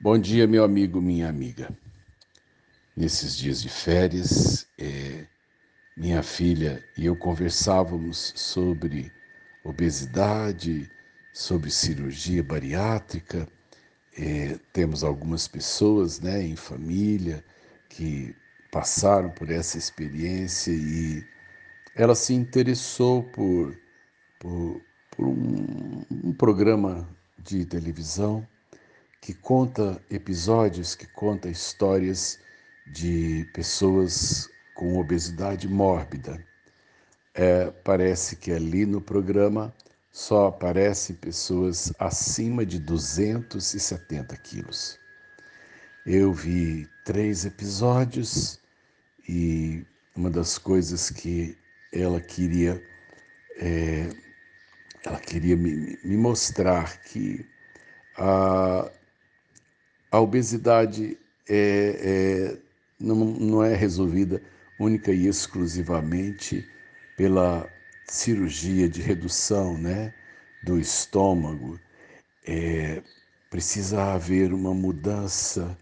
Bom dia, meu amigo, minha amiga. Nesses dias de férias, é, minha filha e eu conversávamos sobre obesidade, sobre cirurgia bariátrica. É, temos algumas pessoas né, em família que passaram por essa experiência e ela se interessou por, por, por um, um programa de televisão que conta episódios, que conta histórias de pessoas com obesidade mórbida. É, parece que ali no programa só aparecem pessoas acima de 270 quilos. Eu vi três episódios e uma das coisas que ela queria, é, ela queria me, me mostrar que a, a obesidade é, é, não, não é resolvida única e exclusivamente pela cirurgia de redução né, do estômago. É, precisa haver uma mudança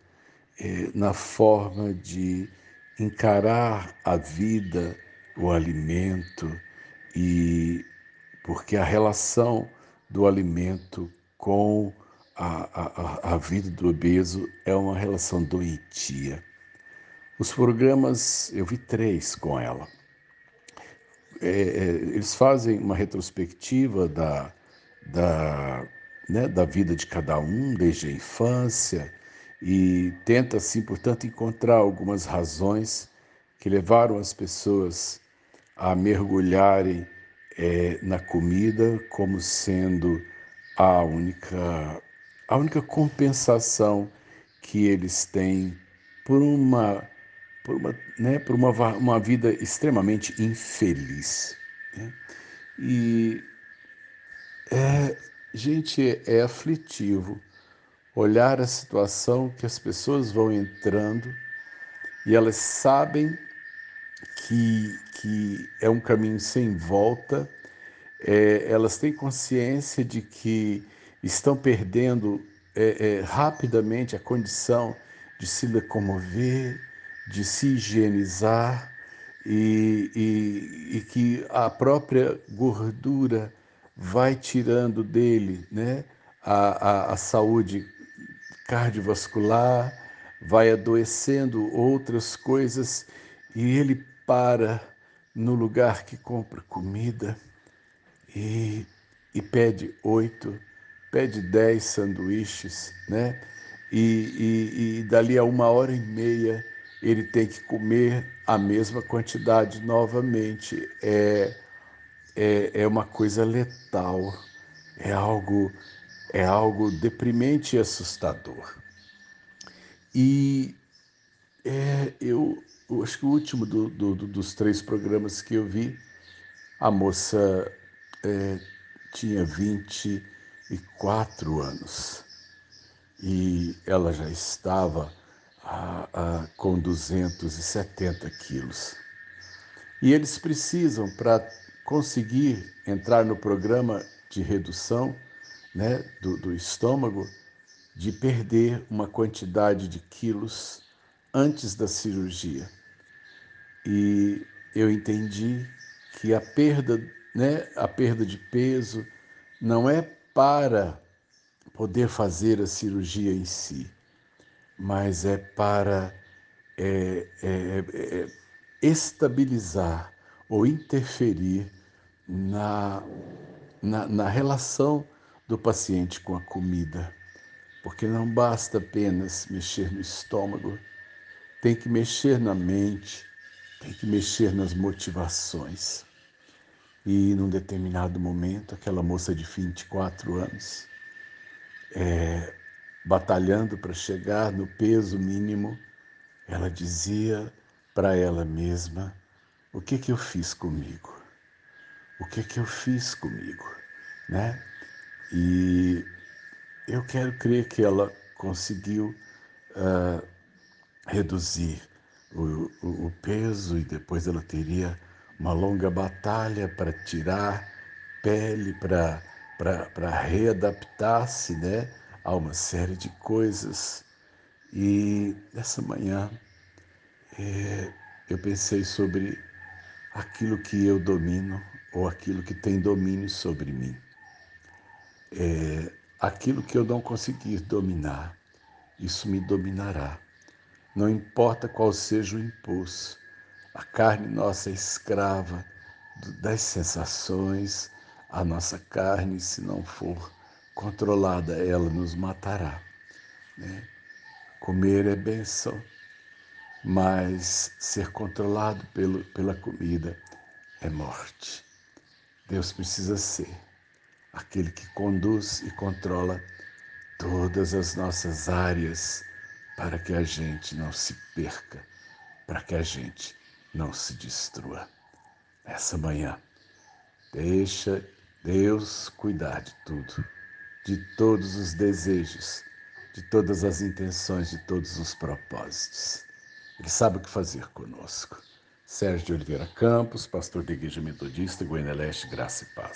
é, na forma de encarar a vida, o alimento, e porque a relação do alimento com a, a, a vida do obeso é uma relação doentia. Os programas, eu vi três com ela. É, é, eles fazem uma retrospectiva da, da, né, da vida de cada um, desde a infância, e tenta, assim, portanto, encontrar algumas razões que levaram as pessoas a mergulharem é, na comida como sendo a única a única compensação que eles têm por uma, por uma, né, por uma, uma vida extremamente infeliz. Né? E, é, gente, é aflitivo olhar a situação que as pessoas vão entrando e elas sabem que, que é um caminho sem volta, é, elas têm consciência de que estão perdendo é, é, rapidamente a condição de se locomover, de se higienizar e, e, e, que a própria gordura vai tirando dele né, a, a, a saúde cardiovascular, vai adoecendo outras coisas e ele para no lugar que compra comida e, e pede oito pede 10 sanduíches, né? E, e, e dali a uma hora e meia ele tem que comer a mesma quantidade novamente. É, é, é uma coisa letal, é algo, é algo deprimente e assustador. E é, eu, eu, acho que o último do, do, dos três programas que eu vi, a moça é, tinha 20 e quatro anos. E ela já estava a, a, com 270 quilos. E eles precisam, para conseguir entrar no programa de redução né, do, do estômago, de perder uma quantidade de quilos antes da cirurgia. E eu entendi que a perda, né, a perda de peso não é para poder fazer a cirurgia em si, mas é para é, é, é, estabilizar ou interferir na, na, na relação do paciente com a comida. Porque não basta apenas mexer no estômago, tem que mexer na mente, tem que mexer nas motivações. E num determinado momento, aquela moça de 24 anos, é, batalhando para chegar no peso mínimo, ela dizia para ela mesma: O que que eu fiz comigo? O que que eu fiz comigo? Né? E eu quero crer que ela conseguiu uh, reduzir o, o, o peso e depois ela teria uma longa batalha para tirar pele, para readaptar-se né, a uma série de coisas. E nessa manhã é, eu pensei sobre aquilo que eu domino ou aquilo que tem domínio sobre mim. É, aquilo que eu não conseguir dominar, isso me dominará. Não importa qual seja o impulso, a carne nossa é escrava das sensações, a nossa carne, se não for controlada, ela nos matará. Né? Comer é benção, mas ser controlado pelo, pela comida é morte. Deus precisa ser aquele que conduz e controla todas as nossas áreas para que a gente não se perca, para que a gente não se destrua. Essa manhã, deixa Deus cuidar de tudo, de todos os desejos, de todas as intenções, de todos os propósitos. Ele sabe o que fazer conosco. Sérgio de Oliveira Campos, pastor da Igreja Metodista, Goiânia Leste, Graça e Paz.